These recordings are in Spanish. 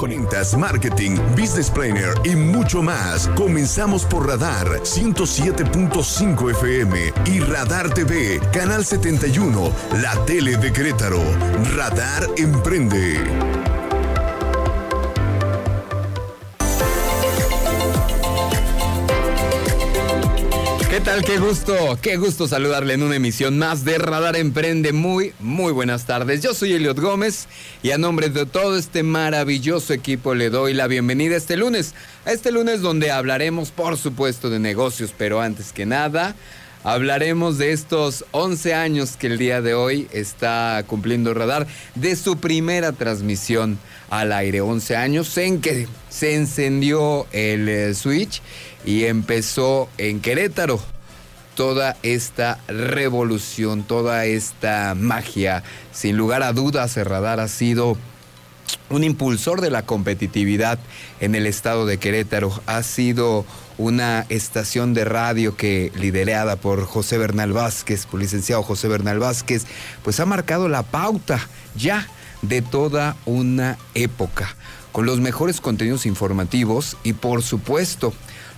Conectas, marketing, business planner y mucho más. Comenzamos por Radar 107.5 FM y Radar TV, Canal 71, la tele de Querétaro. Radar Emprende. ¿Qué tal? Qué gusto, qué gusto saludarle en una emisión más de Radar Emprende. Muy, muy buenas tardes. Yo soy Eliot Gómez y a nombre de todo este maravilloso equipo le doy la bienvenida este lunes. A este lunes donde hablaremos, por supuesto, de negocios, pero antes que nada, Hablaremos de estos 11 años que el día de hoy está cumpliendo Radar, de su primera transmisión al aire. 11 años en que se encendió el eh, switch y empezó en Querétaro toda esta revolución, toda esta magia. Sin lugar a dudas, Radar ha sido un impulsor de la competitividad en el estado de Querétaro. Ha sido una estación de radio que liderada por José Bernal Vázquez, por licenciado José Bernal Vázquez, pues ha marcado la pauta ya de toda una época, con los mejores contenidos informativos y por supuesto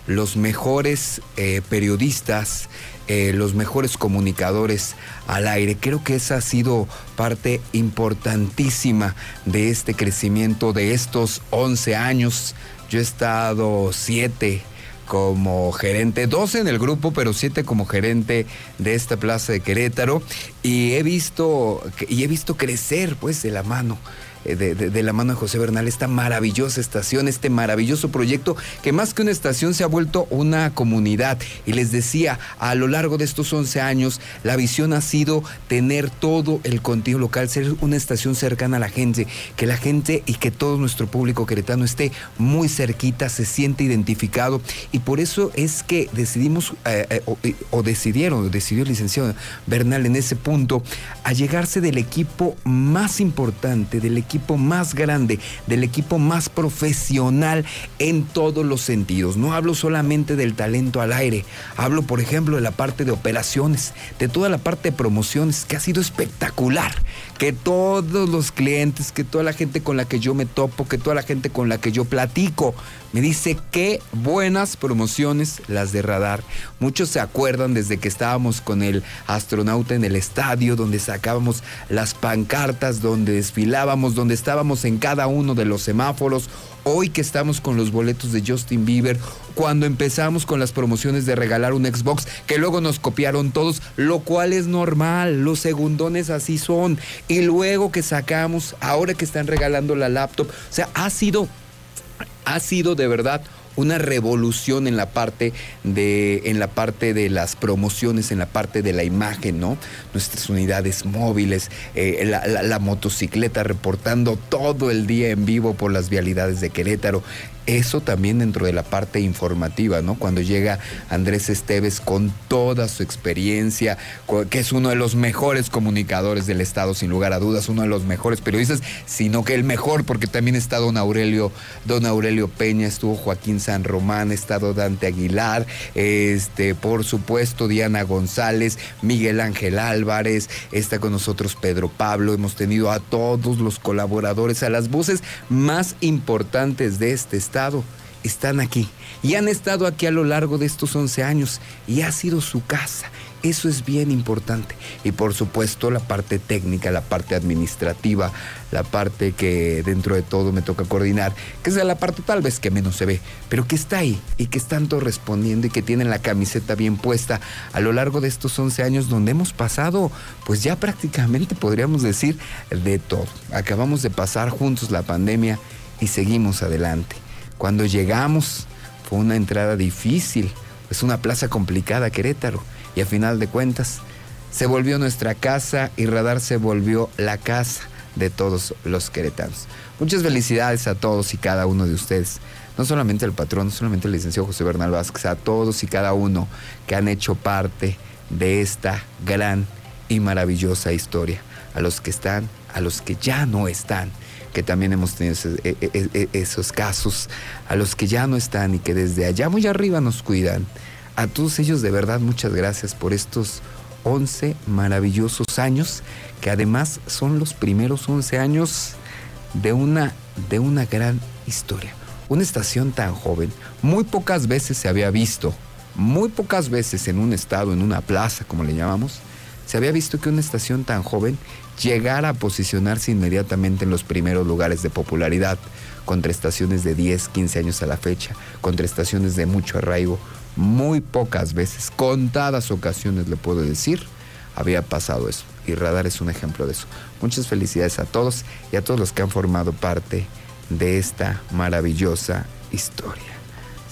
los mejores eh, periodistas, eh, los mejores comunicadores al aire. Creo que esa ha sido parte importantísima de este crecimiento de estos 11 años. Yo he estado 7 como gerente, 12 en el grupo, pero 7 como gerente de esta plaza de Querétaro y he visto y he visto crecer pues de la mano eh, de, la mano de José Bernal esta maravillosa estación, este maravilloso proyecto que más que una estación se ha vuelto una comunidad. Y les decía, a lo largo de estos 11 años, la visión ha sido tener todo el contenido local, ser una estación cercana a la gente, que la gente y que todo nuestro público queretano esté muy cerquita, se siente identificado. Y por eso es que decidimos, eh, eh, o, o, decidieron, decidió el licenciado Bernal en ese punto, a llegarse del equipo más importante, del equipo equipo más grande, del equipo más profesional en todos los sentidos. No hablo solamente del talento al aire, hablo por ejemplo de la parte de operaciones, de toda la parte de promociones, que ha sido espectacular, que todos los clientes, que toda la gente con la que yo me topo, que toda la gente con la que yo platico, me dice qué buenas promociones las de radar. Muchos se acuerdan desde que estábamos con el astronauta en el estadio, donde sacábamos las pancartas, donde desfilábamos, donde estábamos en cada uno de los semáforos. Hoy que estamos con los boletos de Justin Bieber, cuando empezamos con las promociones de regalar un Xbox, que luego nos copiaron todos, lo cual es normal, los segundones así son. Y luego que sacamos, ahora que están regalando la laptop, o sea, ha sido ha sido de verdad una revolución en la parte de en la parte de las promociones en la parte de la imagen no nuestras unidades móviles eh, la, motocicleta reportando todo el día en vivo por las vialidades de Querétaro eso también dentro de la parte informativa, ¿no? Cuando llega Andrés Esteves con toda su experiencia, que es uno de los mejores comunicadores del Estado, sin lugar a dudas, uno de los mejores periodistas, sino que el mejor, porque también está don Aurelio, don Aurelio Peña, estuvo Joaquín San Román, estado Dante Aguilar, este, por supuesto, Diana González, Miguel Ángel Álvarez, está con nosotros Pedro Pablo, hemos tenido a todos los colaboradores, a las voces más importantes de este estado están aquí y han estado aquí a lo largo de estos 11 años y ha sido su casa. Eso es bien importante. Y por supuesto la parte técnica, la parte administrativa, la parte que dentro de todo me toca coordinar, que es la parte tal vez que menos se ve, pero que está ahí y que están todos respondiendo y que tienen la camiseta bien puesta a lo largo de estos 11 años donde hemos pasado, pues ya prácticamente podríamos decir de todo. Acabamos de pasar juntos la pandemia y seguimos adelante. Cuando llegamos fue una entrada difícil, es una plaza complicada Querétaro y a final de cuentas se volvió nuestra casa y Radar se volvió la casa de todos los queretanos. Muchas felicidades a todos y cada uno de ustedes. No solamente al patrón, no solamente al licenciado José Bernal Vázquez, a todos y cada uno que han hecho parte de esta gran y maravillosa historia. A los que están, a los que ya no están que también hemos tenido e, e, e, esos, casos, a los que ya no están y que desde allá muy arriba nos cuidan. A todos ellos de verdad muchas gracias por estos 11 maravillosos años, que además son los primeros 11 años de una, de una gran historia. Una estación tan joven, muy pocas veces se había visto, muy pocas veces en un estado, en una plaza, como le llamamos, se había visto que una estación tan joven llegara a posicionarse inmediatamente en los primeros lugares de popularidad, contra estaciones de 10, 15 años a la fecha, contra estaciones de mucho arraigo. Muy pocas veces, contadas ocasiones le puedo decir, había pasado eso. Y Radar es un ejemplo de eso. Muchas felicidades a todos y a todos los que han formado parte de esta maravillosa historia.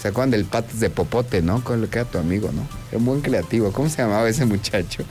¿Se acuerdan del patas de popote, no? Con lo que era tu amigo, ¿no? Es muy creativo. ¿Cómo se llamaba ese muchacho?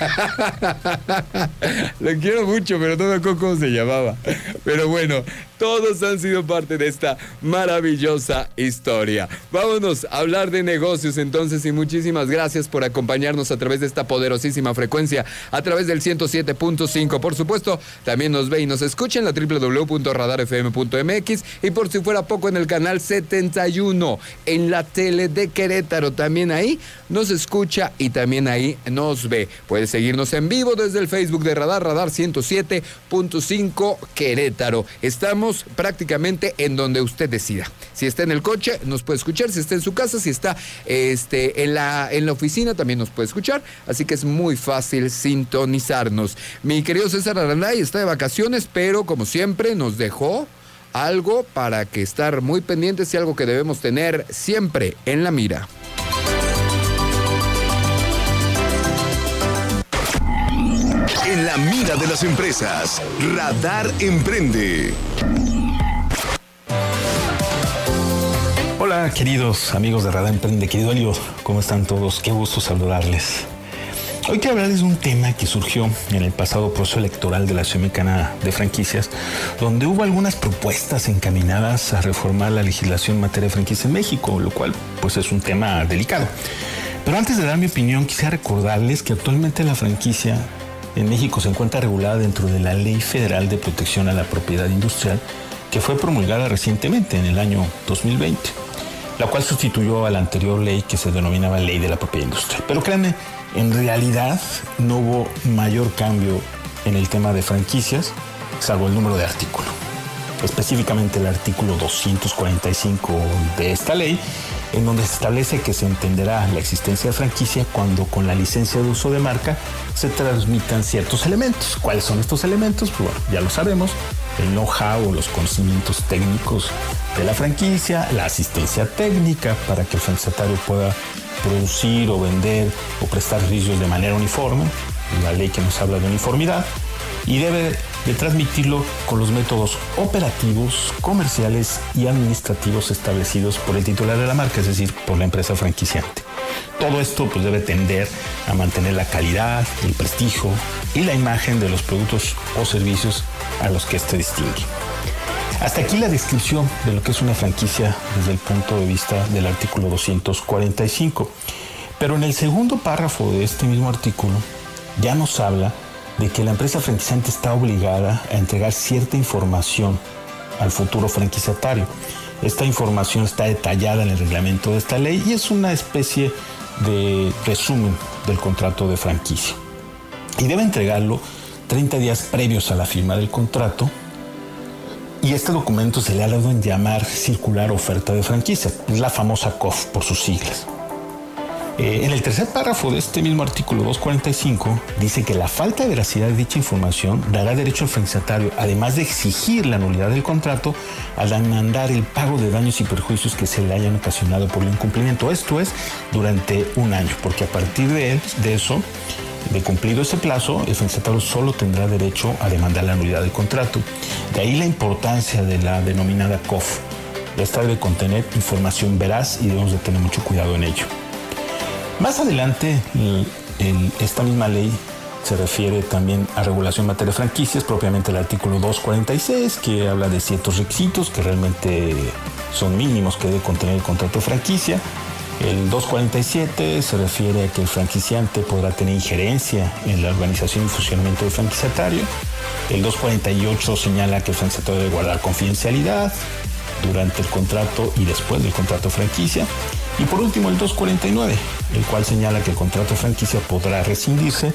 Lo quiero mucho, pero no me acuerdo cómo se llamaba. Pero bueno, todos han sido parte de esta maravillosa historia. Vámonos a hablar de negocios entonces y muchísimas gracias por acompañarnos a través de esta poderosísima frecuencia, a través del 107.5. Por supuesto, también nos ve y nos escucha en la www.radarfm.mx y por si fuera poco en el canal 71 en la tele de Querétaro. También ahí nos escucha y también ahí nos ve. Puedes seguirnos en vivo desde el Facebook de Radar, Radar 107.5 Querétaro. Estamos prácticamente en donde usted decida. Si está en el coche, nos puede escuchar. Si está en su casa, si está este, en, la, en la oficina, también nos puede escuchar. Así que es muy fácil sintonizarnos. Mi querido César Aranday está de vacaciones, pero como siempre nos dejó algo para que estar muy pendientes y algo que debemos tener siempre en la mira. En la mira de las empresas, Radar Emprende. Hola queridos amigos de Radar Emprende, querido Elio, ¿cómo están todos? Qué gusto saludarles. Hoy quiero hablarles de un tema que surgió en el pasado proceso electoral de la Ciudad Mexicana de Franquicias, donde hubo algunas propuestas encaminadas a reformar la legislación en materia de franquicia en México, lo cual pues es un tema delicado. Pero antes de dar mi opinión, quisiera recordarles que actualmente la franquicia en México se encuentra regulada dentro de la Ley Federal de Protección a la Propiedad Industrial, que fue promulgada recientemente en el año 2020, la cual sustituyó a la anterior ley que se denominaba Ley de la Propiedad Industrial. Pero créanme, en realidad no hubo mayor cambio en el tema de franquicias, salvo el número de artículo. Específicamente el artículo 245 de esta ley, en donde se establece que se entenderá la existencia de franquicia cuando con la licencia de uso de marca se transmitan ciertos elementos. ¿Cuáles son estos elementos? Pues bueno, ya lo sabemos, el know-how los conocimientos técnicos de la franquicia, la asistencia técnica para que el franquiciatario pueda producir o vender o prestar servicios de manera uniforme, la ley que nos habla de uniformidad, y debe de transmitirlo con los métodos operativos, comerciales y administrativos establecidos por el titular de la marca, es decir, por la empresa franquiciante. Todo esto pues, debe tender a mantener la calidad, el prestigio y la imagen de los productos o servicios a los que éste distingue. Hasta aquí la descripción de lo que es una franquicia desde el punto de vista del artículo 245. Pero en el segundo párrafo de este mismo artículo ya nos habla de que la empresa franquiciante está obligada a entregar cierta información al futuro franquiciatario. Esta información está detallada en el reglamento de esta ley y es una especie de resumen del contrato de franquicia. Y debe entregarlo 30 días previos a la firma del contrato. Y este documento se le ha dado en llamar circular oferta de franquicia, la famosa COF por sus siglas. Eh, en el tercer párrafo de este mismo artículo 245 dice que la falta de veracidad de dicha información dará derecho al franquiciatario, además de exigir la nulidad del contrato, a demandar el pago de daños y perjuicios que se le hayan ocasionado por el incumplimiento. Esto es durante un año, porque a partir de, eso, de cumplido ese plazo, el franquiciatario solo tendrá derecho a demandar la nulidad del contrato. De ahí la importancia de la denominada COF. Esta debe contener información veraz y debemos de tener mucho cuidado en ello. Más adelante, esta misma ley se refiere también a regulación en materia de franquicias, propiamente el artículo 246, que habla de ciertos requisitos que realmente son mínimos que debe contener el contrato de franquicia. El 247 se refiere a que el franquiciante podrá tener injerencia en la organización y funcionamiento del franquiciatario. El 248 señala que el franquiciatario debe guardar confidencialidad durante el contrato y después del contrato franquicia. Y por último, el 249, el cual señala que el contrato franquicia podrá rescindirse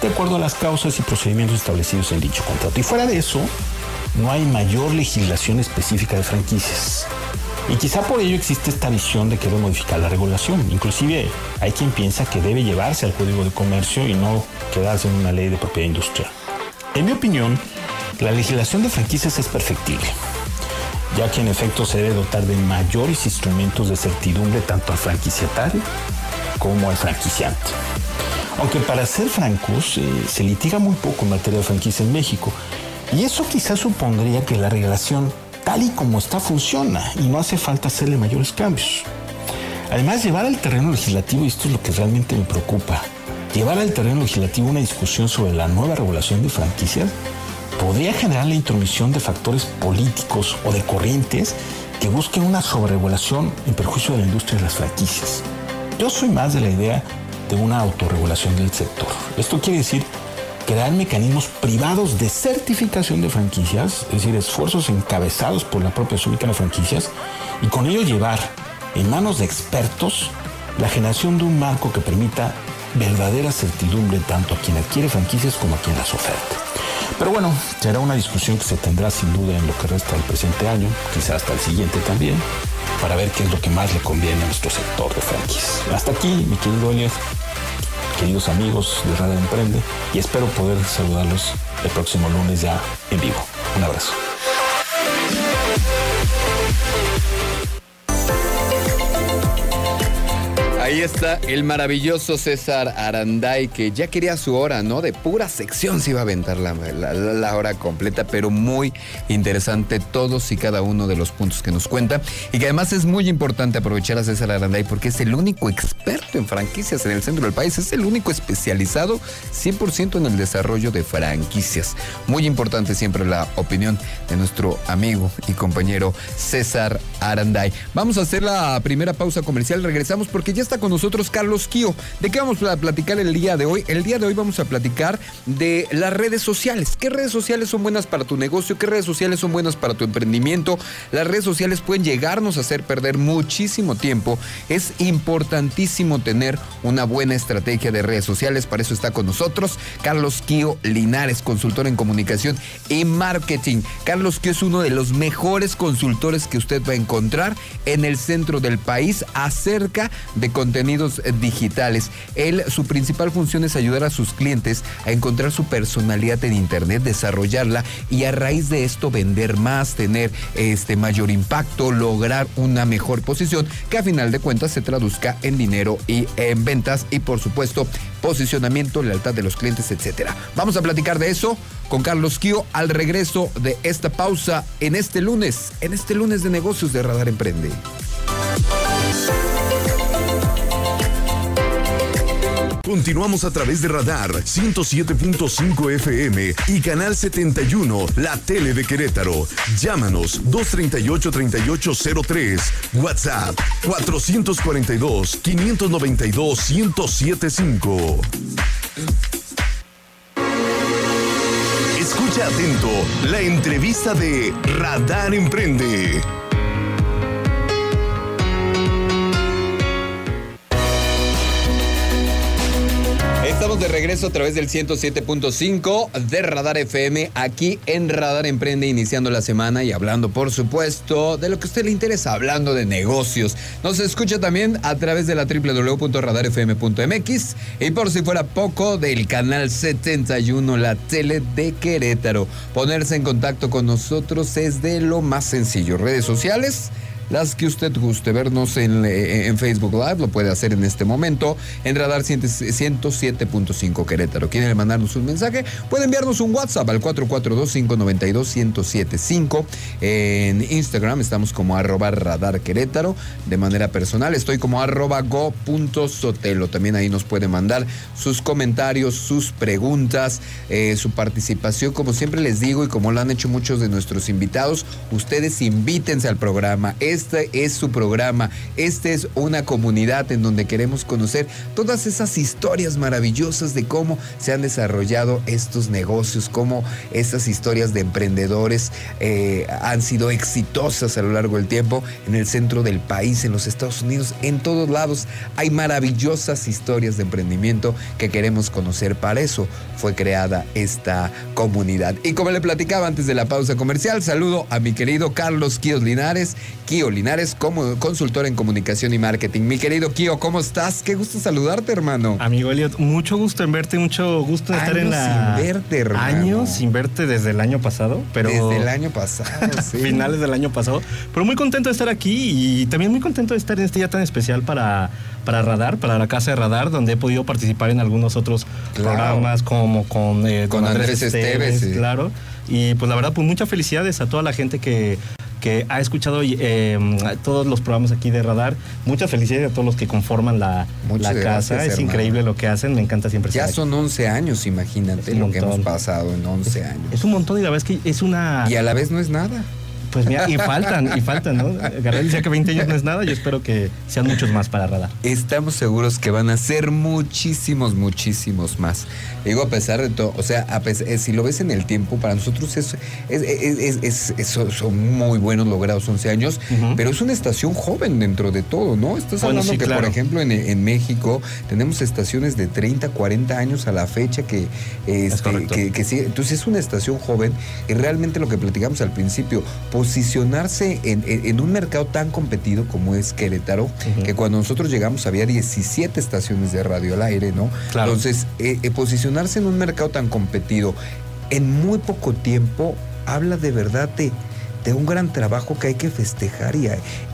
de acuerdo a las causas y procedimientos establecidos en dicho contrato. Y fuera de eso, no hay mayor legislación específica de franquicias. Y quizá por ello existe esta visión de que debe modificar la regulación. Inclusive hay quien piensa que debe llevarse al Código de Comercio y no quedarse en una ley de propiedad industrial. En mi opinión, la legislación de franquicias es perfectible, ya que en efecto se debe dotar de mayores instrumentos de certidumbre tanto al franquiciatario como al franquiciante. Aunque para ser francos, eh, se litiga muy poco en materia de franquicia en México, y eso quizás supondría que la regulación tal y como está funciona y no hace falta hacerle mayores cambios. Además, llevar al terreno legislativo, y esto es lo que realmente me preocupa, llevar al terreno legislativo una discusión sobre la nueva regulación de franquicias podría generar la intromisión de factores políticos o de corrientes que busquen una sobreregulación en perjuicio de la industria de las franquicias. Yo soy más de la idea de una autorregulación del sector. Esto quiere decir crear mecanismos privados de certificación de franquicias, es decir, esfuerzos encabezados por la propia Súbica de Franquicias, y con ello llevar en manos de expertos la generación de un marco que permita verdadera certidumbre tanto a quien adquiere franquicias como a quien las oferta. Pero bueno, será una discusión que se tendrá sin duda en lo que resta del presente año, quizás hasta el siguiente también, para ver qué es lo que más le conviene a nuestro sector de franquicias. Hasta aquí, mi querido Elias queridos amigos de Radio Emprende, y espero poder saludarlos el próximo lunes ya en vivo. Un abrazo. Ahí está el maravilloso César Aranday, que ya quería su hora, ¿no? De pura sección se iba a aventar la, hora completa, pero muy interesante todos y cada uno de los puntos que nos cuenta. Y que además es muy importante aprovechar a César Aranday porque es el único experto en franquicias en el centro del país, es el único especializado 100% en el desarrollo de franquicias. Muy importante siempre la opinión de nuestro amigo y compañero César Aranday. Vamos a hacer la primera pausa comercial, regresamos porque ya está con nosotros Carlos Kio. ¿De qué vamos a platicar el día de hoy? El día de hoy vamos a platicar de las redes sociales. ¿Qué redes sociales son buenas para tu negocio? ¿Qué redes sociales son buenas para tu emprendimiento? Las redes sociales pueden llegarnos a hacer perder muchísimo tiempo. Es importantísimo tener una buena estrategia de redes sociales. Para eso está con nosotros Carlos Kio Linares, consultor en comunicación y marketing. Carlos Kio es uno de los mejores consultores que usted va a encontrar en el centro del país acerca de contenidos eh, digitales. Él, su principal función es ayudar a sus clientes a encontrar su personalidad en Internet, desarrollarla y a raíz de esto vender más, tener este mayor impacto, lograr una mejor posición que a final de cuentas se traduzca en dinero y en ventas y por supuesto posicionamiento, lealtad de los clientes, etcétera. Vamos a platicar de eso con Carlos Kio al regreso de esta pausa en este lunes, en este lunes de negocios de Radar Emprende. Continuamos a través de Radar 107.5 FM y Canal 71, la tele de Querétaro. Llámanos 238-3803, WhatsApp 442-592-1075. Escucha atento la entrevista de Radar Emprende. Regreso a través del 107.5 de Radar FM, aquí en Radar Emprende, iniciando la semana y hablando, por supuesto, de lo que a usted le interesa, hablando de negocios. Nos escucha también a través de la www.radarfm.mx y por si fuera poco, del canal 71, la tele de Querétaro. Ponerse en contacto con nosotros es de lo más sencillo. Redes sociales las que usted guste. Vernos en, eh, en, Facebook Live, lo puede hacer en este momento en Radar 107.5 Querétaro. ¿Quiere mandarnos un mensaje? Puede enviarnos un WhatsApp al 442-592-1075. En Instagram estamos como arroba radar Querétaro. De manera personal estoy como arroba go.sotelo. También ahí nos puede mandar sus comentarios, sus preguntas, eh, su participación. Como siempre les digo y como lo han hecho muchos de nuestros invitados, ustedes invítense al programa. Este es su programa, este es una comunidad en donde queremos conocer todas esas historias maravillosas de cómo se han desarrollado estos negocios, cómo estas historias de emprendedores eh, han sido exitosas a lo largo del tiempo en el centro del país, en los Estados Unidos, en todos lados. Hay maravillosas historias de emprendimiento que queremos conocer. Para eso fue creada esta comunidad. Y como le platicaba antes de la pausa comercial, saludo a mi querido Carlos Quíos Linares, Kio Linares, como consultor en comunicación y marketing. Mi querido Kio, ¿cómo estás? Qué gusto saludarte, hermano. Amigo Elliot, mucho gusto en verte, mucho gusto en estar en la. Sin verte, hermano. Años sin verte desde el año pasado, pero. Desde el año pasado, sí. Finales del año pasado. Pero muy contento de estar aquí y también muy contento de estar en este día tan especial para, para Radar, para la Casa de Radar, donde he podido participar en algunos otros programas como con, eh, con, Andrés, Esteves, claro. Y pues la verdad, pues muchas felicidades a toda la gente que que ha escuchado eh, todos los programas aquí de Radar. Muchas felicidades a todos los que conforman la, casa. es increíble lo que hacen, me encanta siempre. Ya son 11 años, imagínate lo que hemos pasado en 11 años. Es un montón y la verdad es que es una... Y a la vez no es nada. Pues mira, y faltan, y faltan, ¿no? Gabriel decía que 20 años no es nada, yo espero que sean muchos más para Radar. Estamos seguros que van a ser muchísimos, muchísimos más. Digo, a pesar de todo, o sea, eh, si lo ves en el tiempo, para nosotros es, es, son muy buenos logrados 11 años, pero es una estación joven dentro de todo, ¿no? Estás hablando que, por ejemplo, en, México tenemos estaciones de 30, 40 años a la fecha que, este, que, que, sí, entonces es una estación joven y realmente lo que platicamos al principio, posicionarse en, un mercado tan competido como es Querétaro, que cuando nosotros llegamos había 17 estaciones de radio al aire, ¿no? Entonces, eh, eh, posicionarse en un mercado tan competido en muy poco tiempo habla de verdad de, de un gran trabajo que hay que festejar y,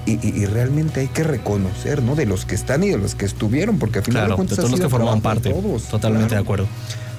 y, realmente hay que reconocer, ¿no? De los que están y de los que estuvieron, porque al final de cuentas todos los que forman parte. Todos, totalmente de acuerdo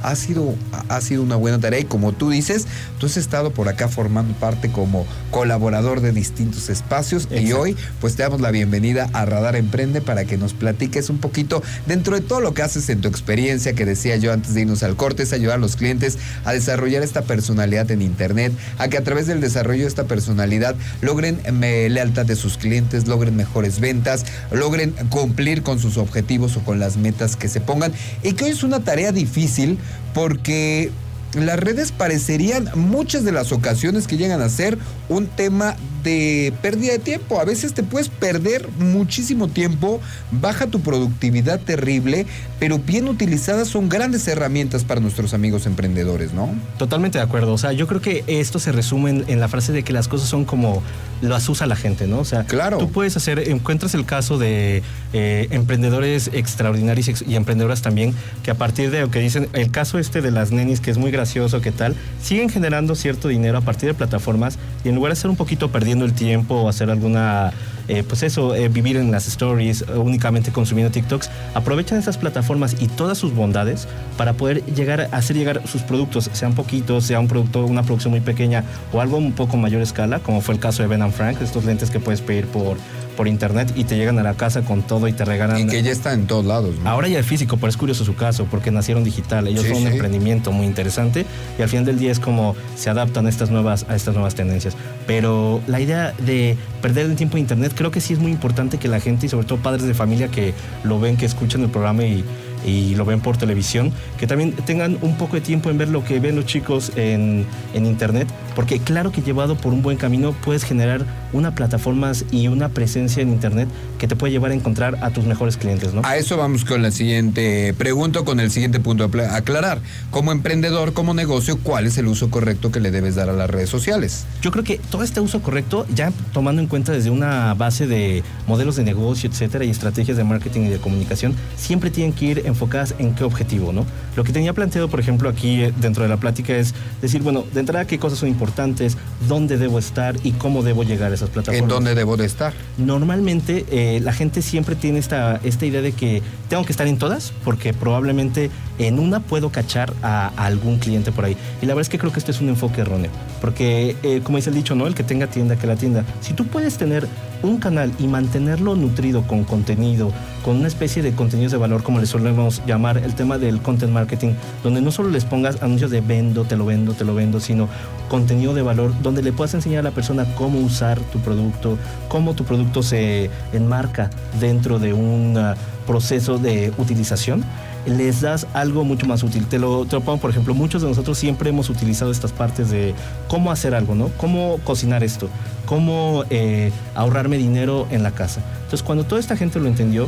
ha sido, ha sido una buena tarea y como tú dices, tú has estado por acá formando parte como colaborador de distintos espacios y hoy pues te damos la bienvenida a Radar Emprende para que nos platiques un poquito dentro de todo lo que haces en tu experiencia que decía yo antes de irnos al corte, es ayudar a los clientes a desarrollar esta personalidad en Internet, a que a través del desarrollo de esta personalidad logren lealtad de sus clientes, logren mejores ventas, logren cumplir con sus objetivos o con las metas que se pongan. Y que hoy es una tarea difícil porque las redes parecerían muchas de las ocasiones que llegan a ser un tema de pérdida de tiempo. A veces te puedes perder muchísimo tiempo, baja tu productividad terrible, pero bien utilizadas son grandes herramientas para nuestros amigos emprendedores, ¿no? Totalmente de acuerdo. O sea, yo creo que esto se resume en, la frase de que las cosas son como las usa la gente, ¿no? O sea, claro. tú puedes hacer, encuentras el caso de eh, emprendedores extraordinarios y emprendedoras también, que a partir de lo que dicen, el caso este de las nenis, que es muy gracioso, ¿qué tal? Siguen generando cierto dinero a partir de plataformas y en lugar de ser un poquito perdiendo el tiempo o hacer alguna, eh, pues eso, eh, vivir en las stories, únicamente consumiendo TikToks, aprovechan esas plataformas y todas sus bondades para poder llegar hacer llegar sus productos, sean poquitos, sea un producto, una producción muy pequeña o algo un poco mayor escala, como fue el caso de Ben Frank, estos lentes que puedes pedir por por internet y te llegan a la casa con todo y te regalan. Y que ya está en todos lados. Ahora ya el físico, pero es curioso su caso, porque nacieron digital. Ellos son un emprendimiento muy interesante y al final del día es como se adaptan a estas nuevas, a estas nuevas tendencias. Pero la idea de perder el tiempo en internet, creo que sí es muy importante que la gente y sobre todo padres de familia que lo ven, que escuchan el programa y y lo ven por televisión, que también tengan un poco de tiempo en ver lo que ven los chicos en, en Internet, porque claro que llevado por un buen camino puedes generar una plataforma y una presencia en Internet que te puede llevar a encontrar a tus mejores clientes, ¿no? A eso vamos con la siguiente pregunta, con el siguiente punto a aclarar. Como emprendedor, como negocio, ¿cuál es el uso correcto que le debes dar a las redes sociales? Yo creo que todo este uso correcto, ya tomando en cuenta desde una base de modelos de negocio, etcétera, y estrategias de marketing y de comunicación, siempre tienen que ir en enfocadas en qué objetivo, ¿no? Lo que tenía planteado, por ejemplo, aquí eh, dentro de la plática es decir, bueno, de entrada qué cosas son importantes, dónde debo estar y cómo debo llegar a esas plataformas. ¿En dónde debo de estar? Normalmente eh, la gente siempre tiene esta, esta idea de que tengo que estar en todas porque probablemente en una puedo cachar a, algún cliente por ahí. Y la verdad es que creo que este es un enfoque erróneo, porque eh, como dice el dicho, ¿no? El que tenga tienda, que la tienda. Si tú puedes tener un canal y mantenerlo nutrido con contenido, con una especie de contenidos de valor, como le solemos llamar el tema del content marketing, donde no solo les pongas anuncios de vendo, te lo vendo, te lo vendo, sino contenido de valor, donde le puedas enseñar a la persona cómo usar tu producto, cómo tu producto se enmarca dentro de un ah, proceso de utilización les das algo mucho más útil. Te lo, te lo pongo, por ejemplo, muchos de nosotros siempre hemos utilizado estas partes de cómo hacer algo, ¿no? Cómo cocinar esto, cómo eh, ahorrarme dinero en la casa. Entonces, cuando toda esta gente lo entendió,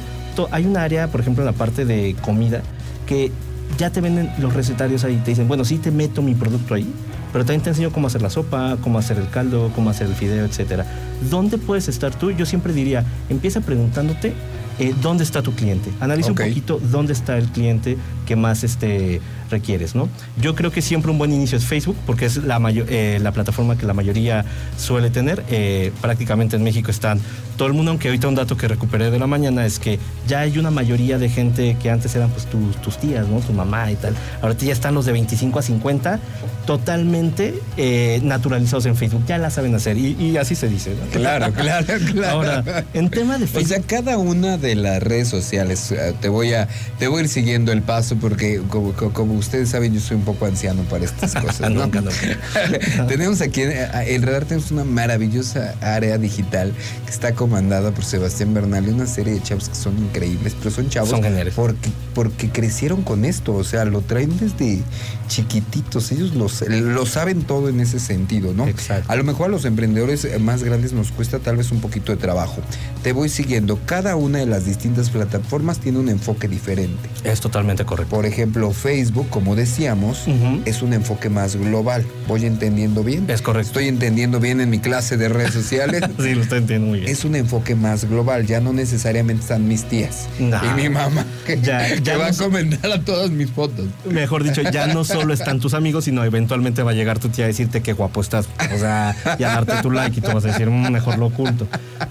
hay un área, por ejemplo, en la parte de comida, que ya te venden los recetarios ahí. Te dicen, bueno, sí te meto mi producto ahí, pero también te enseño cómo hacer la sopa, cómo hacer el caldo, cómo hacer el fideo, etcétera. ¿Dónde puedes estar tú? Yo siempre diría, empieza preguntándote eh, dónde está tu cliente. Analiza un poquito dónde está el cliente que más este, requieres, ¿no? Yo creo que siempre un buen inicio es Facebook, porque es la, eh, la plataforma que la mayoría suele tener. Eh, prácticamente en México están todo el mundo, aunque ahorita un dato que recuperé de la mañana es que ya hay una mayoría de gente que antes eran pues tus, tus tías, ¿no? Tu mamá y tal. Ahorita ya están los de 25 a 50 totalmente eh, naturalizados en Facebook. Ya la saben hacer y, así se dice. Claro, claro, claro. Ahora, en tema de Facebook... O sea, cada una de las redes sociales, te voy a, te voy a ir siguiendo el paso porque como, como ustedes saben, yo soy un poco anciano para estas cosas. ¿no? tenemos aquí, en Radar tenemos una maravillosa área digital que está comandada por Sebastián Bernal y una serie de chavos que son increíbles, pero son chavos son porque, porque crecieron con esto, o sea, lo traen desde chiquititos, ellos lo saben todo en ese sentido, ¿no? Exacto. A lo mejor a los emprendedores más grandes nos cuesta tal vez un poquito de trabajo. Te voy siguiendo, cada una de las distintas plataformas tiene un enfoque diferente. Es totalmente correcto. Por ejemplo, Facebook, como decíamos, es un enfoque más global. ¿Voy entendiendo bien? Es correcto. Estoy entendiendo bien en mi clase de redes sociales. sí, lo estoy entendiendo muy bien. Es un enfoque más global. Ya no necesariamente están mis tías y mi mamá que, ya, va a comentar a todas mis fotos. Mejor dicho, ya no solo están tus amigos, sino eventualmente va a llegar tu tía a decirte qué guapo estás. O sea, y a darte tu like y tú vas a decir, mm, mejor lo oculto.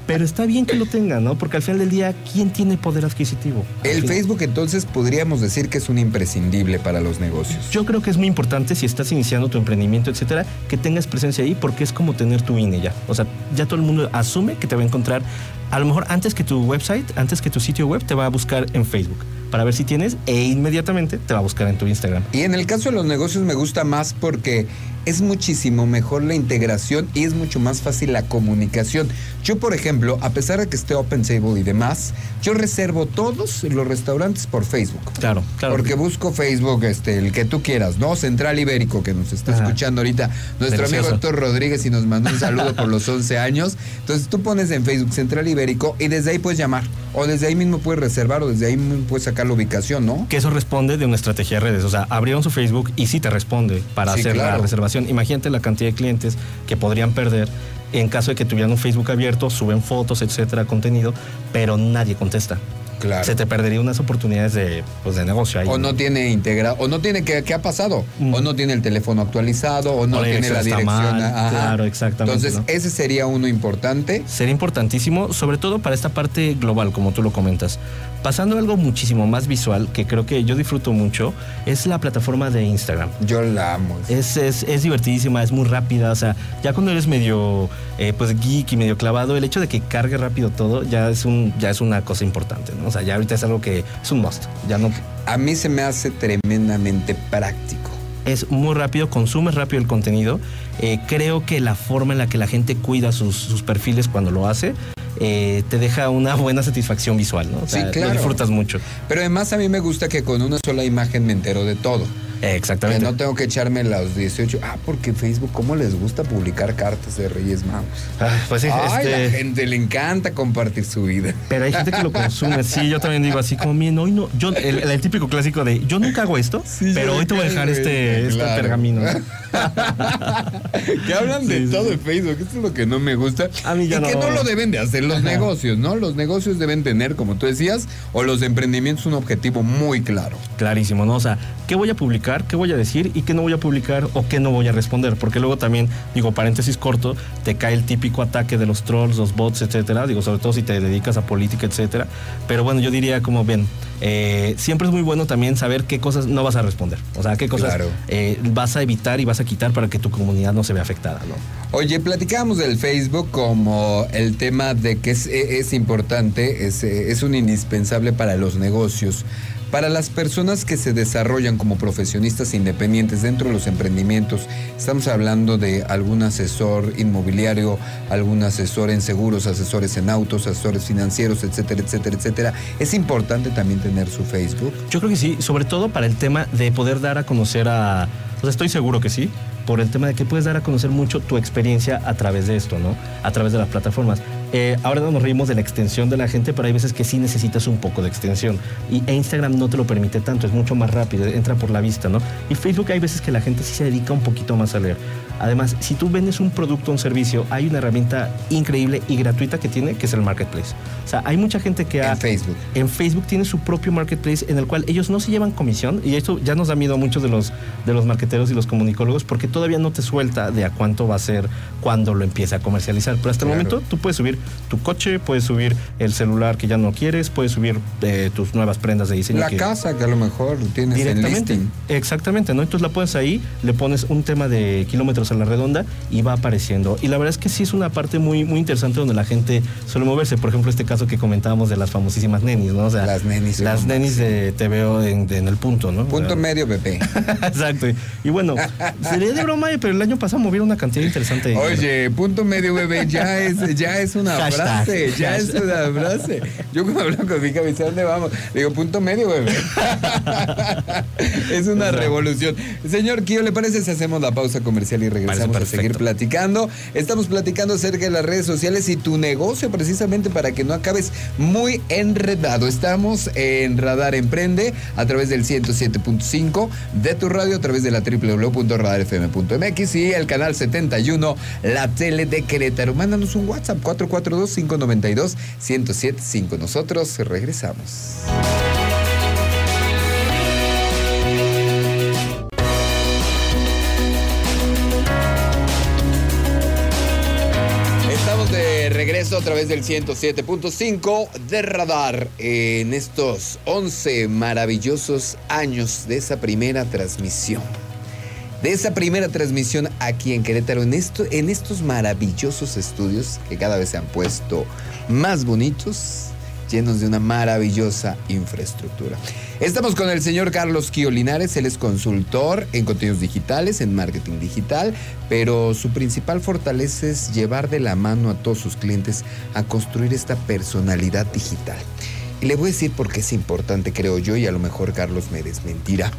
Pero está bien que lo tengan, ¿no? Porque al final del día, ¿quién tiene poder adquisitivo? El Facebook entonces podríamos decir que es un imprescindible para los negocios. Yo creo que es muy importante si estás iniciando tu emprendimiento, etcétera, que tengas presencia ahí porque es como tener tu INE ya. O sea, ya todo el mundo asume que te va a encontrar, a lo mejor antes que tu website, antes que tu sitio web, te va a buscar en Facebook para ver si tienes e inmediatamente te va a buscar en tu Instagram. Y en el caso de los negocios me gusta más porque es muchísimo mejor la integración y es mucho más fácil la comunicación. Yo, por ejemplo, a pesar de que esté Open Table y demás, yo reservo todos los restaurantes por Facebook. Claro, claro. Porque busco Facebook, este, el que tú quieras, ¿no? Central Ibérico, que nos está escuchando ahorita, nuestro amigo Héctor Rodríguez y nos mandó un saludo por los 11 años. Entonces tú pones en Facebook Central Ibérico y desde ahí puedes llamar. O desde ahí mismo puedes reservar o desde ahí mismo puedes sacar la ubicación, ¿no? Que eso responde de una estrategia de redes. O sea, abrieron su Facebook y sí te responde para hacer la reservación. Imagínate la cantidad de clientes que podrían perder en caso de que tuvieran un Facebook abierto, suben fotos, etcétera, contenido, pero nadie contesta. Se te perdería unas oportunidades de, pues, de negocio ahí. O no tiene integrado, o no tiene, ¿qué, ha pasado? O no tiene el teléfono actualizado, o no tiene la dirección. Claro, exactamente. Entonces, ese sería uno importante. Sería importantísimo, sobre todo para esta parte global, como tú lo comentas. Pasando a algo muchísimo más visual, que creo que yo disfruto mucho, es la plataforma de Instagram. Yo la amo. Es, es, es divertidísima, es muy rápida. O sea, ya cuando eres medio eh, pues geek y medio clavado, el hecho de que cargue rápido todo ya es, un, ya es una cosa importante. ¿no? O sea, ya ahorita es algo que es un must. Ya no... A mí se me hace tremendamente práctico es muy rápido, consumes rápido el contenido. Eh, creo que la forma en la que la gente cuida sus, sus perfiles cuando lo hace eh, te deja una buena satisfacción visual, ¿no? sí, claro. Lo disfrutas mucho. Pero además a mí me gusta que con una sola imagen me entero de todo. Exactamente. Que no tengo que echarme los 18. Ah, porque Facebook, ¿cómo les gusta publicar cartas de Reyes Magos? Ah, pues sí, Ay, la este gente le encanta compartir su vida. Pero hay gente que lo consume. Sí, yo también digo así como, miren, hoy no. Yo, el, típico clásico de yo nunca hago esto, pero hoy te voy a dejar este, este pergamino. que hablan de todo en Facebook. Esto es lo que no me gusta. A mí ya y que no lo deben de hacer los negocios, ¿no? Los negocios deben tener, como tú decías, o los emprendimientos un objetivo muy claro. Clarísimo, ¿no? O sea, ¿qué voy a publicar? Publicar, qué voy a decir y qué no voy a publicar o qué no voy a responder. Porque luego también, digo, paréntesis corto, te cae el típico ataque de los trolls, los bots, etcétera. Digo, sobre todo si te dedicas a política, etcétera. Pero bueno, yo diría como, bien, eh, siempre es muy bueno también saber qué cosas no vas a responder. O sea, qué cosas eh, vas a evitar y vas a quitar para que tu comunidad no se vea afectada, ¿no? Oye, platicábamos del Facebook como el tema de que es, es importante, es, es un indispensable para los negocios. Para las personas que se desarrollan como profesionistas independientes dentro de los emprendimientos, estamos hablando de algún asesor inmobiliario, algún asesor en seguros, asesores en autos, asesores financieros, etcétera, etcétera, etcétera. ¿Es importante también tener su Facebook? Yo creo que sí, sobre todo para el tema de poder dar a conocer a... Pues estoy seguro que sí, por el tema de que puedes dar a conocer mucho tu experiencia a través de esto, ¿no? A través de las plataformas. Eh, ahora no nos reímos de la extensión de la gente, pero hay veces que sí necesitas un poco de extensión. Y Instagram no te lo permite tanto, es mucho más rápido, entra por la vista, ¿no? Y Facebook hay veces que la gente sí se dedica un poquito más a leer. Además, si tú vendes un producto o un servicio, hay una herramienta increíble y gratuita que tiene, que es el marketplace. O sea, hay mucha gente que... En Facebook. En Facebook tiene su propio marketplace en el cual ellos no se llevan comisión y esto ya nos da miedo a muchos de los, de los marketeros y los comunicólogos porque todavía no te suelta de a cuánto va a ser cuando lo empiece a comercializar. Pero hasta el momento tú puedes subir tu coche, puedes subir el celular que ya no quieres, puedes subir eh, tus nuevas prendas de diseño. La casa que a lo mejor tienes directamente. En Exactamente, ¿no? Entonces la pones ahí, le pones un tema de kilómetros a la redonda y va apareciendo. Y la verdad es que sí es una parte muy, muy interesante donde la gente suele moverse. Por ejemplo, este caso que comentábamos de las famosísimas nenis, ¿no? O sea, las nenis. Las nenis de te veo en, el punto, ¿no? Punto medio, Pepe. Exacto. Y bueno, sería de broma, pero el año pasado movieron una cantidad interesante. Oye, punto medio, bebé, ya es, ya es una frase, ya es una frase. Yo cuando hablo con mi dice, ¿dónde vamos? digo, punto medio, bebé. es una revolución. Señor Kio, ¿le parece si hacemos la pausa comercial y regresamos a seguir platicando? Estamos platicando acerca de las redes sociales y tu negocio, precisamente para que no acabes muy enredado. Estamos en Radar Emprende a través del 107.5 de tu radio, a través de la www.radarfm.mx y el canal 71, la tele de Querétaro. Mándanos un WhatsApp 442-592-1075. Nosotros regresamos. Regreso a través del 107.5 de Radar en estos 11 maravillosos años de esa primera transmisión. De esa primera transmisión aquí en Querétaro, en, esto, en estos maravillosos estudios que cada vez se han puesto más bonitos, llenos de una maravillosa infraestructura. Estamos con el señor Carlos Quiolinares, él es consultor en contenidos digitales, en marketing digital, pero su principal fortaleza es llevar de la mano a todos sus clientes a construir esta personalidad digital. Y le voy a decir por qué es importante, creo yo, y a lo mejor Carlos me desmentirá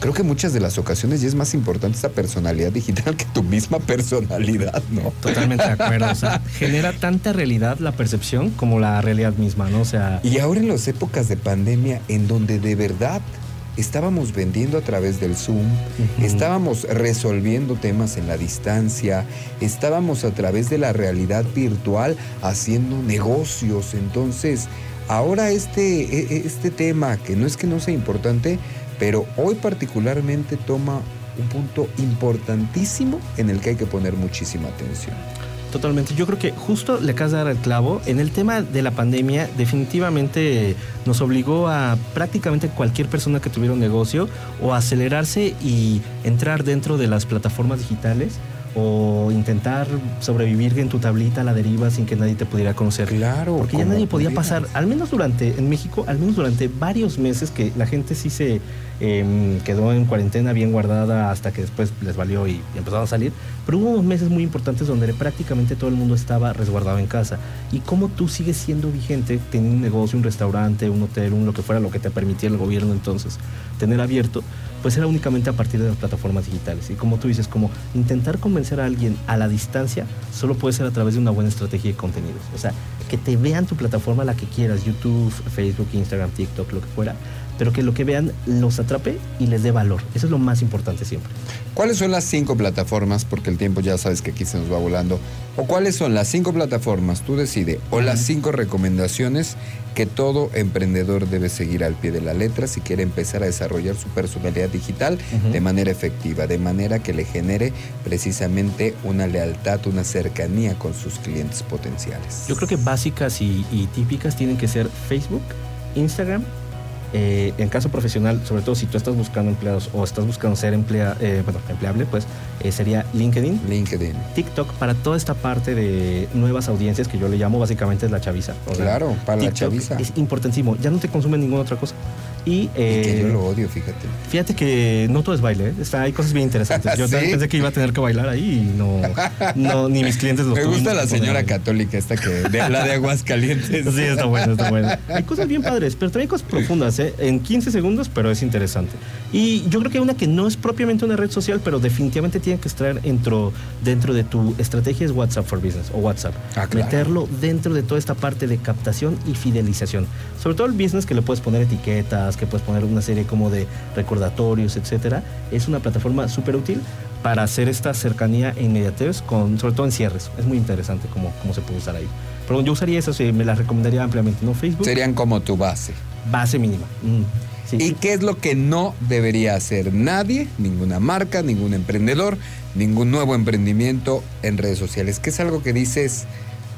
creo que muchas de las ocasiones ya es más importante esa personalidad digital que tu misma personalidad, ¿no? Totalmente de acuerdo. O sea, genera tanta realidad la percepción como la realidad misma, ¿no? O sea. Y ahora en las épocas de pandemia, en donde de verdad estábamos vendiendo a través del Zoom, estábamos resolviendo temas en la distancia, estábamos a través de la realidad virtual haciendo negocios. Entonces, ahora este, e, e, este tema, que no es que no sea importante, pero hoy particularmente toma un punto importantísimo en el que hay que poner muchísima atención. Totalmente. Yo creo que justo le acabas de dar el clavo. En el tema de la pandemia, definitivamente nos obligó a prácticamente cualquier persona que tuviera un negocio o acelerarse y entrar dentro de las plataformas digitales o intentar sobrevivir en tu tablita a la deriva sin que nadie te pudiera conocer. Claro. Porque ya nadie podía pasar, al menos durante, en México, al menos durante varios meses que la gente sí se Em, quedó en cuarentena bien guardada hasta que después les valió y, empezaron a salir. Pero hubo unos meses muy importantes donde prácticamente todo el mundo estaba resguardado en casa. Y cómo tú sigues siendo vigente, teniendo un negocio, un restaurante, un hotel, un lo que fuera, lo que te permitía el gobierno entonces tener abierto, pues era únicamente a partir de las plataformas digitales. Y como tú dices, como intentar convencer a alguien a la distancia solo puede ser a través de una buena estrategia de contenidos. O sea, que te vean tu plataforma la que quieras, YouTube, Facebook, Instagram, TikTok, lo que fuera, pero que lo que vean los atrape y les dé valor. Eso es lo más importante siempre. ¿Cuáles son las cinco plataformas? Porque el tiempo ya sabes que aquí se nos va volando. ¿O cuáles son las cinco plataformas? Tú decide. O las cinco recomendaciones que todo emprendedor debe seguir al pie de la letra si quiere empezar a desarrollar su personalidad digital de manera efectiva, de manera que le genere precisamente una lealtad, una cercanía con sus clientes potenciales. Yo creo que básicas y, y típicas tienen que ser Facebook, Instagram eh, en caso profesional, sobre todo si tú estás buscando empleados o estás buscando ser emplea, eh, bueno, empleable, pues eh, sería LinkedIn. LinkedIn. TikTok para toda esta parte de nuevas audiencias que yo le llamo básicamente es la chaviza. claro, para la chaviza. Es importantísimo. Ya no te consume ninguna otra cosa. Y, que yo lo odio, fíjate. Fíjate que no todo es baile, Está, hay cosas bien interesantes. Yo pensé que iba a tener que bailar ahí y no, no ni mis clientes lo Me gusta la señora católica esta que de, la de aguas calientes. Sí, está bueno, está bueno. Hay cosas bien padres, pero también cosas profundas, ¿eh? En 15 segundos, pero es interesante. Y yo creo que hay una que no es propiamente una red social, pero definitivamente tiene que estar dentro, dentro de tu estrategia es WhatsApp for Business o WhatsApp. Ah, Meterlo dentro de toda esta parte de captación y fidelización. Sobre todo el business que le puedes poner etiquetas, que puedes poner una serie como de recordatorios, etcétera, es una plataforma súper útil para hacer esta cercanía e inmediatez, con, sobre todo en cierres. Es muy interesante cómo, cómo se puede usar ahí. Pero yo usaría esas, me las recomendaría ampliamente, ¿no? Facebook. Serían como tu base. Base mínima. Mm, ¿Y qué es lo que no debería hacer nadie, ninguna marca, ningún emprendedor, ningún nuevo emprendimiento en redes sociales? ¿Qué es algo que dices,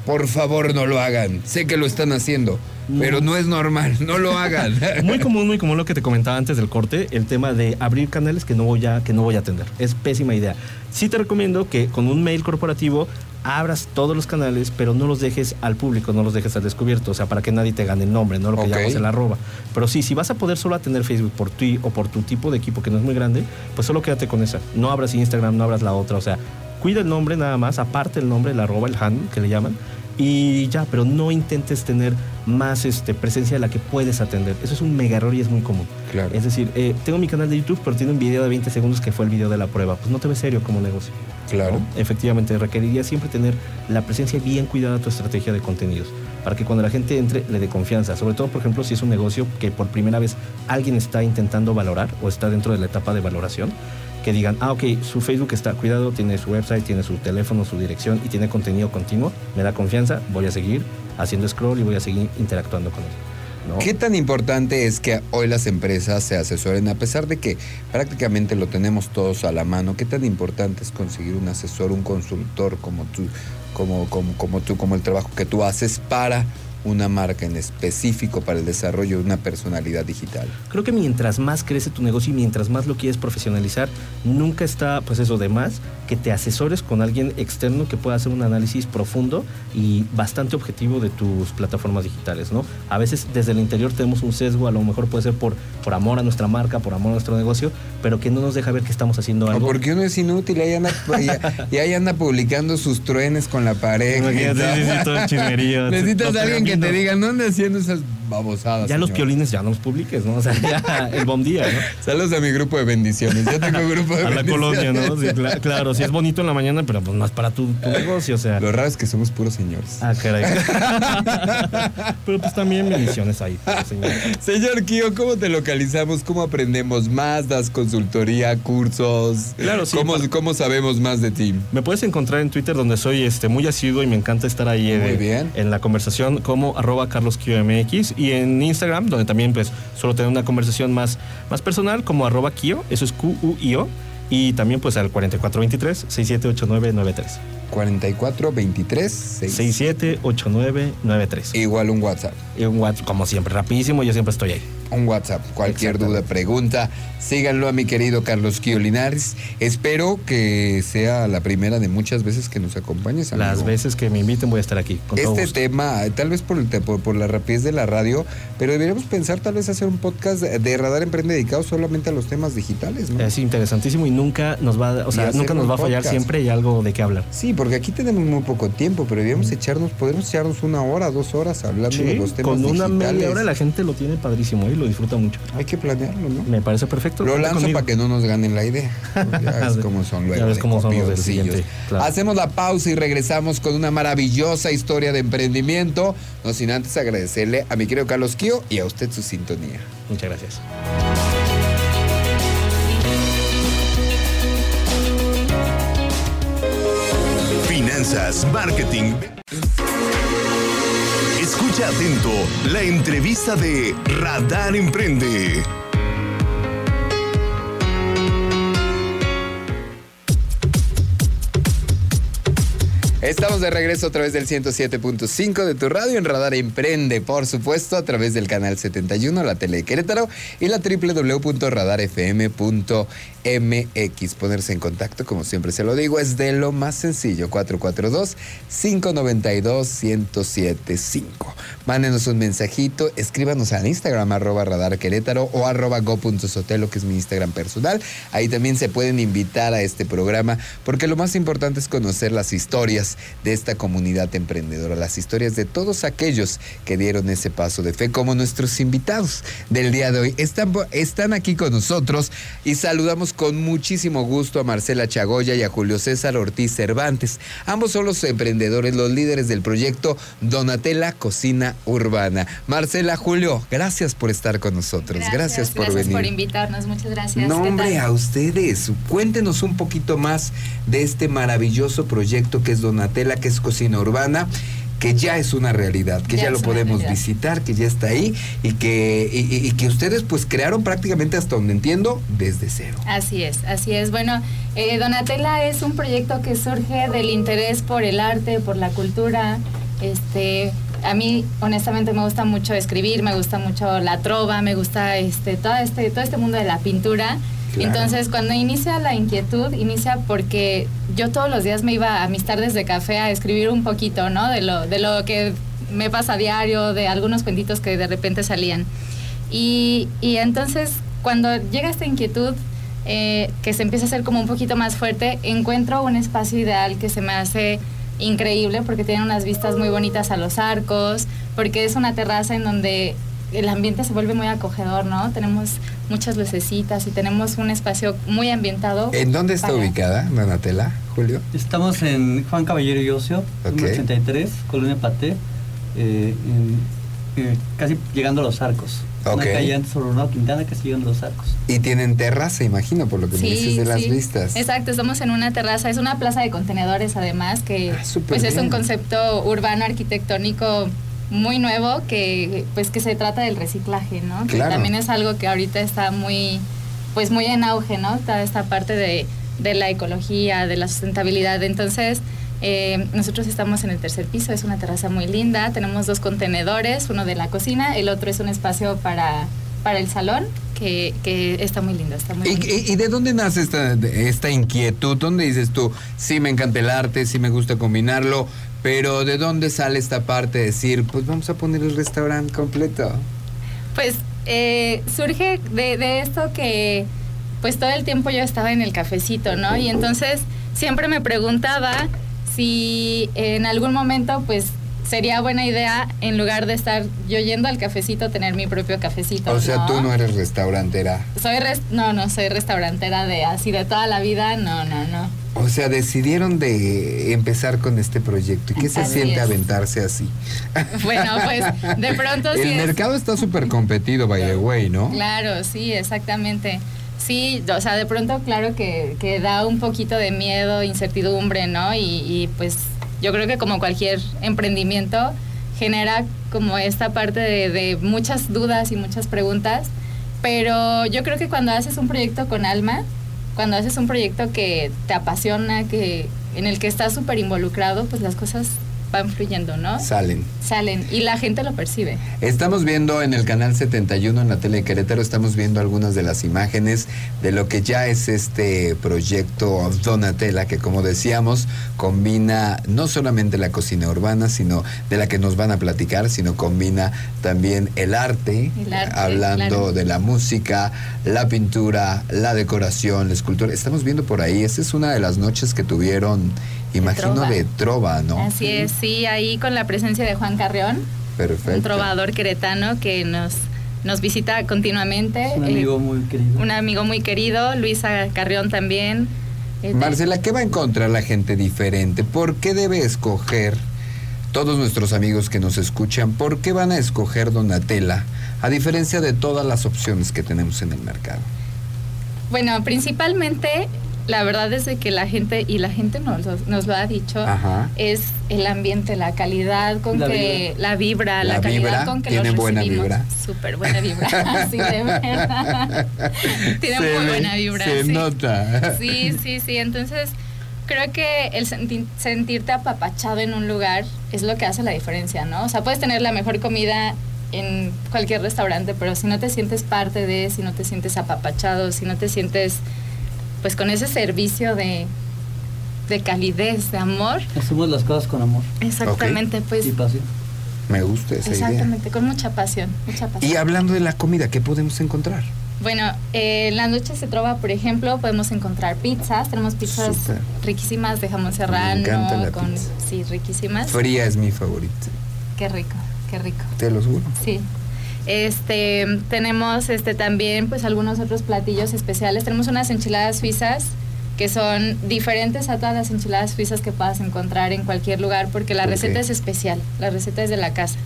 por favor no lo hagan? Sé que lo están haciendo pero no es normal, no lo hagan. muy común, muy común lo que te comentaba antes del corte, el tema de abrir canales que no voy a, que no voy a atender. Es pésima idea. Sí te recomiendo que con un mail corporativo abras todos los canales, pero no los dejes al público, no los dejes al descubierto, o sea, para que nadie te gane el nombre, no lo que okay. llamamos el arroba. Pero sí, si vas a poder solo atender Facebook por ti o por tu tipo de equipo que no es muy grande, pues solo quédate con esa. No abras Instagram, no abras la otra, o sea, cuida el nombre nada más, aparte el nombre, el arroba, el handle que le llaman, y ya, pero no intentes tener más este, presencia de la que puedes atender. Eso es un mega error y es muy común. Claro. Es decir, eh, tengo mi canal de YouTube, pero tiene un video de 20 segundos que fue el video de la prueba. Pues no te ves serio como negocio. Claro. Efectivamente, requeriría siempre tener la presencia bien cuidada de tu estrategia de contenidos para que cuando la gente entre le dé confianza. Sobre todo, por ejemplo, si es un negocio que por primera vez alguien está intentando valorar o está dentro de la etapa de valoración que digan, ah, ok, su Facebook está cuidado, tiene su website, tiene su teléfono, su dirección y tiene contenido continuo, me da confianza, voy a seguir haciendo scroll y voy a seguir interactuando con él. ¿Qué tan importante es que hoy las empresas se asesoren, a pesar de que prácticamente lo tenemos todos a la mano? ¿Qué tan importante es conseguir un asesor, un consultor como tú, como, como, como tú, como el trabajo que tú haces para una marca en específico para el desarrollo de una personalidad digital? Creo que mientras más crece tu negocio y mientras más lo quieres profesionalizar, nunca está, pues eso, de más que te asesores con alguien externo que pueda hacer un análisis profundo y bastante objetivo de tus plataformas digitales, ¿no? A veces desde el interior tenemos un sesgo, a lo mejor puede ser por, por amor a nuestra marca, por amor a nuestro negocio, pero que no nos deja ver que estamos haciendo algo. O porque uno es inútil y ahí anda, y, ahí anda publicando sus truenes con la pareja. Necesitas a alguien que te digan, ¿dónde haciendo esas babosadas? Ya los piolines ya no los publiques, ¿no? O sea, ya el buen día, ¿no? Saludos a mi grupo de bendiciones. Yo tengo grupo de a la colonia, ¿no? Sí, claro, sí es bonito en la mañana, pero pues más para tu, negocio, o sea. Lo raro es que somos puros señores. Ah, caray. pero pues también bendiciones ahí, señor. Señor Kio, ¿cómo te localizamos? ¿Cómo aprendemos más? ¿Das consultoría, cursos? Claro, sí. ¿Cómo, ¿Cómo sabemos más de ti? Me puedes encontrar en Twitter, donde soy este, muy asiduo y me encanta estar ahí Muy bien. en la conversación como arroba carlosqmx y en Instagram, donde también pues suelo tener una conversación más, más personal como arroba Kio, eso es Q-U-I-O, y también pues al 4423-678993. 4423 678993. Igual un WhatsApp. Y un WhatsApp, como siempre, rapidísimo, yo siempre estoy ahí un WhatsApp. Cualquier duda, pregunta, síganlo a mi querido Carlos Linares. Espero que sea la primera de muchas veces que nos acompañes. Las veces que me inviten voy a estar aquí. este tema, tal vez por, el, por, por, la rapidez de la radio, pero deberíamos pensar tal vez hacer un podcast de Radar Emprende dedicado solamente a los temas digitales. ¿no? Es interesantísimo y nunca nos va, o sea, nunca nos va a fallar, siempre hay algo de qué hablar. Sí, porque aquí tenemos muy poco tiempo, pero deberíamos echarnos, podemos echarnos una hora, dos horas hablando de los temas con digitales. Una media hora la gente lo tiene padrísimo. ¿eh? lo disfruta mucho. Hay que planearlo, ¿no? Me parece perfecto. Lo lanzo conmigo. para que no nos ganen la idea. Ya ves cómo son luego. Ya ves de cómo son los siguiente, claro. Hacemos la pausa y regresamos con una maravillosa historia de emprendimiento. No sin antes agradecerle a mi querido Carlos Kio y a usted su sintonía. Muchas gracias. Marketing. Escucha atento la entrevista de Radar Emprende. Estamos de regreso a través del 107.5 de tu radio en Radar Emprende, por supuesto, a través del canal 71, la tele de Querétaro y la www.radarfm.mx. Ponerse en contacto, como siempre se lo digo, es de lo más sencillo, 442-592-1075. Mándenos un mensajito, escríbanos al Instagram, arroba Radar Querétaro o arroba go.sotelo, que es mi Instagram personal. Ahí también se pueden invitar a este programa, porque lo más importante es conocer las historias de esta comunidad emprendedora, las historias de todos aquellos que dieron ese paso de fe, como nuestros invitados del día de hoy. Están, están aquí con nosotros y saludamos con muchísimo gusto a Marcela Chagoya y a Julio César Ortiz Cervantes. Ambos son los emprendedores, los líderes del proyecto Donatella Cocina Urbana. Marcela, Julio, gracias por estar con nosotros. Gracias, por gracias venir. por invitarnos, muchas gracias. No, ¿Qué hombre, tal? a ustedes. Cuéntenos un poquito más de este maravilloso proyecto que es Donatella, que es cocina urbana que ya es una realidad, que ya, Ya lo podemos realidad. visitar, que ya está ahí y que, y- y- y que ustedes pues crearon prácticamente hasta donde entiendo desde cero. Así es, así es. Bueno, eh, Donatella es un proyecto que surge del interés por el arte, por la cultura. Este, a mí honestamente me gusta mucho escribir, me gusta mucho la trova, me gusta este, todo este, todo este mundo de la pintura. Claro. Entonces, cuando inicia la inquietud, inicia porque yo todos los días me iba a mis tardes de café a escribir un poquito, ¿no? De lo, de lo que me pasa a diario, de algunos cuentitos que de repente salían. Y, y entonces, cuando llega esta inquietud, eh, que se empieza a hacer como un poquito más fuerte, encuentro un espacio ideal que se me hace increíble porque tiene unas vistas muy bonitas a los arcos, porque es una terraza en donde el ambiente se vuelve muy acogedor, ¿no? Tenemos muchas lucecitas y tenemos un espacio muy ambientado. ¿En dónde está para- ubicada Donatella, Julio? Estamos en Juan Caballero y Ocio, Ok. número 83, Colonia Paté, eh, en- eh, casi llegando a los arcos. Ok. Una calle antes sobre una Quintana, casi llegando a los arcos. Y tienen terraza, imagino, por lo que me dices de las vistas. Exacto, estamos en una terraza, es una plaza de contenedores además, que Ah, pues es un concepto urbano arquitectónico muy nuevo que pues que se trata del reciclaje, ¿no? Que también es algo que ahorita está muy pues muy en auge, ¿no? Toda esta parte de, de la ecología, de la sustentabilidad. Entonces, eh, nosotros estamos en el tercer piso, es una terraza muy linda, tenemos dos contenedores, uno de la cocina, el otro es un espacio para, para el salón, que, que está muy lindo, está muy ¿Y, y- de dónde nace esta, esta inquietud? ¿Dónde dices tú, sí me encanta el arte, sí me gusta combinarlo, pero ¿de dónde sale esta parte de decir, pues vamos a poner el restaurante completo? Pues eh, surge de, de esto que pues todo el tiempo yo estaba en el cafecito, ¿no? Y entonces siempre me preguntaba si en algún momento pues sería buena idea en lugar de estar yo yendo al cafecito tener mi propio cafecito. O sea, tú no eres restaurantera. Soy res- no, no soy restaurantera de así de toda la vida, no, no, no. O sea, decidieron de empezar con este proyecto. ¿Y qué se Así siente es. aventarse así? Bueno, pues de pronto sí el es- mercado está súper competido, by the way, ¿no? Claro, sí, exactamente. Sí, o sea, de pronto, claro que, que da un poquito de miedo, incertidumbre, ¿no? Y, pues yo creo que como cualquier emprendimiento genera como esta parte de, de muchas dudas y muchas preguntas, pero yo creo que cuando haces un proyecto con alma, cuando haces un proyecto que te apasiona, que en el que estás súper involucrado, pues las cosas van fluyendo, ¿no? Salen. Salen y la gente lo percibe. Estamos viendo en el canal 71 en la tele de Querétaro, estamos viendo algunas de las imágenes de lo que ya es este proyecto Donatella, que como decíamos, combina no solamente la cocina urbana, sino de la que nos van a platicar, sino combina también el arte, El arte, hablando claro. de la música, la pintura, la decoración, la escultura. Estamos viendo por ahí, esa es una de las noches que tuvieron, imagino, trova. de trova, ¿no? Así es, sí, ahí con la presencia de Juan Carrión, Perfecto. un trovador queretano que nos, nos visita continuamente. Un eh, amigo muy querido. un amigo muy querido, Luisa Carrión también. Eh, Marcela, ¿qué va a encontrar la gente diferente? ¿Por qué debe escoger todos nuestros amigos que nos escuchan? ¿Por qué van a escoger Donatella? A diferencia de todas las opciones que tenemos en el mercado. Bueno, principalmente la verdad es de que la gente, y la gente nos, lo- nos lo ha dicho, Ajá. es el ambiente, la calidad con La que, la vibra, la, La calidad vibra, con que tiene los buena recibimos. vibra. Súper buena vibra, sí, de verdad. Tiene Se muy buena vibra. Se sí. nota. Sí, sí, sí. Entonces, creo que el senti- sentirte apapachado en un lugar es lo que hace la diferencia, ¿no? O sea, puedes tener la mejor comida en cualquier restaurante, pero si no te sientes parte de, si no te sientes apapachado, si no te sientes pues con ese servicio de, de calidez, de amor, Hacemos las cosas con amor exactamente, pues y pasión. Me gusta esa idea. exactamente, con mucha pasión, mucha pasión. Y hablando de la comida, ¿qué podemos encontrar? Bueno, eh, en las noches de trova, por ejemplo, podemos encontrar pizzas. Tenemos pizzas riquísimas de jamón serrano. encanta la con, pizza. Sí, riquísimas. Fría es mi favorita. Qué rico, qué rico. Te lo juro. Sí. Este, tenemos este también pues algunos otros platillos especiales. Tenemos unas enchiladas suizas que son diferentes a todas las enchiladas suizas que puedas encontrar en cualquier lugar porque la receta es especial, la receta es de la casa.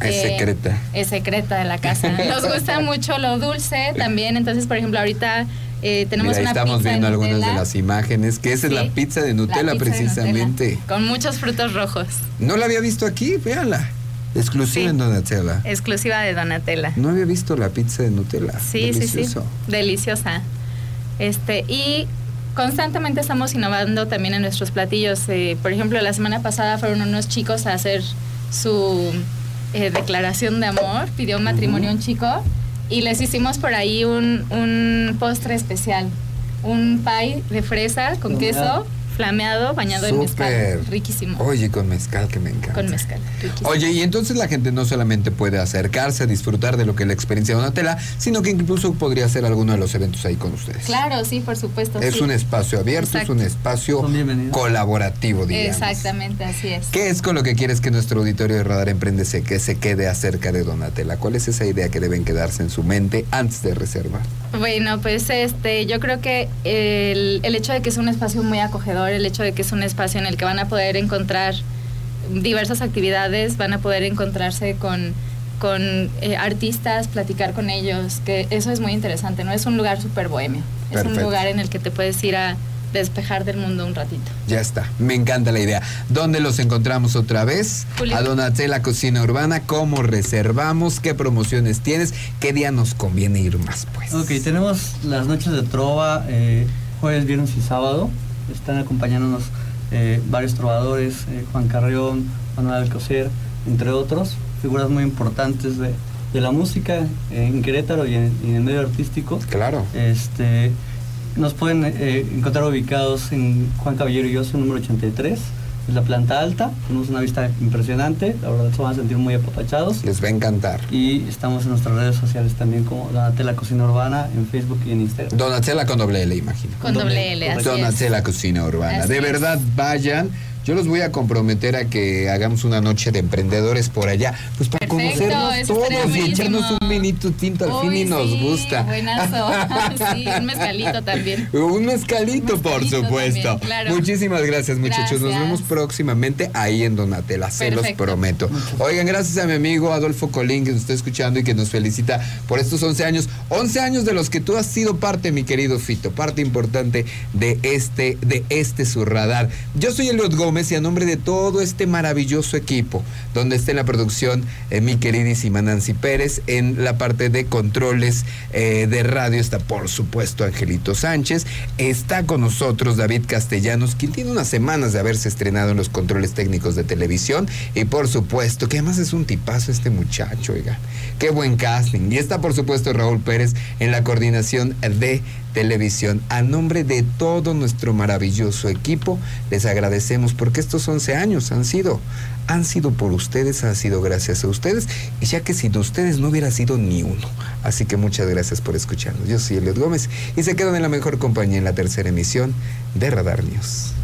Es Eh, secreta. Es secreta de la casa. Nos gusta mucho lo dulce también, entonces por ejemplo ahorita eh, tenemos Mira, una estamos pizza de viendo algunas de las imágenes, que esa es la pizza de la Nutella pizza de precisamente. Nutella, con muchos frutos rojos, No la había visto aquí, véanla. Exclusiva Sí. en Donatella. exclusiva de Donatella. No había visto la pizza de Nutella. Sí, sí, sí. Deliciosa. Este, y constantemente estamos innovando también en nuestros platillos. Eh, por ejemplo, la semana pasada fueron unos chicos a hacer su eh, declaración de amor, pidió matrimonio un chico y les hicimos por ahí un, un postre especial. Un pie de fresa con queso, flameado, bañado en mezcal. Súper. Riquísimo. Oye, con mezcal que me encanta. Con mezcal. Riquísimo. Oye, y entonces la gente no solamente puede acercarse a disfrutar de lo que es la experiencia de Donatella, sino que incluso podría hacer alguno de los eventos ahí con ustedes. Claro, sí, por supuesto. Es sí. un espacio abierto, Exacto. es un espacio colaborativo, digamos. Exactamente, así es. ¿Qué es con lo que quieres que nuestro auditorio de Radar Emprende se, que se quede acerca de Donatella? ¿Cuál es esa idea que deben quedarse en su mente antes de reservar? Bueno, pues este, yo creo que el, el hecho de que es un espacio muy acogedor, el hecho de que es un espacio en el que van a poder encontrar diversas actividades, van a poder encontrarse con, con eh, artistas, platicar con ellos, que eso es muy interesante, ¿no? Es un lugar súper bohemio, es un lugar en el que te puedes ir a despejar del mundo un ratito. Ya está, me encanta la idea. ¿Dónde los encontramos otra vez? Julio. A Donatella Cocina Urbana, ¿cómo reservamos? ¿Qué promociones tienes? ¿Qué día nos conviene ir más, pues? Ok, tenemos las noches de trova eh, jueves, viernes y sábado. Están acompañándonos eh, varios trovadores, eh, Juan Carrión, Manuel Alcocer, entre otros, figuras muy importantes de, de la música eh, en Querétaro y en, y en el medio artístico. Claro. Este, nos pueden eh, encontrar ubicados en Juan Caballero y Oso, número 83, en la planta alta. Tenemos una vista impresionante, la verdad se van a sentir muy apapachados. Les va a encantar. Y estamos en nuestras redes sociales también como Donatella Cocina Urbana en Facebook y en Instagram. Donatella con doble L, imagino. Con doble L, así es. Donatella Cocina Urbana. Así de es. verdad, vayan. Yo los voy a comprometer a que hagamos una noche de emprendedores por allá, pues para Perfecto, conocernos todos y echarnos un vinito tinto al fin y nos sí, gusta. Buenazo. sí, un mezcalito también. Un mezcalito, Un por mezcalito supuesto. también, claro. Muchísimas gracias, muchachos. Nos vemos próximamente ahí en Donatella, se los prometo. Oigan, gracias a mi amigo Adolfo Colín que nos está escuchando y que nos felicita por estos 11 años. 11 años de los que tú has sido parte, mi querido Fito, parte importante de este, de este su radar. Yo soy Eliot Gómez y a nombre de todo este maravilloso equipo, donde está en la producción eh, mi queridísima Nancy Pérez, en la parte de controles eh, de radio está por supuesto Angelito Sánchez, está con nosotros David Castellanos, quien tiene unas semanas de haberse estrenado en los controles técnicos de televisión. Y por supuesto que además es un tipazo este muchacho, oiga, qué buen casting. Y está por supuesto Raúl Pérez en la coordinación de televisión. A nombre de todo nuestro maravilloso equipo, les agradecemos porque estos 11 años han sido, han sido por ustedes, han sido gracias a ustedes, y ya que sin ustedes no hubiera sido ni uno. Así que muchas gracias por escucharnos. Yo soy Eliot Gómez y se quedan en la mejor compañía en la tercera emisión de Radar News.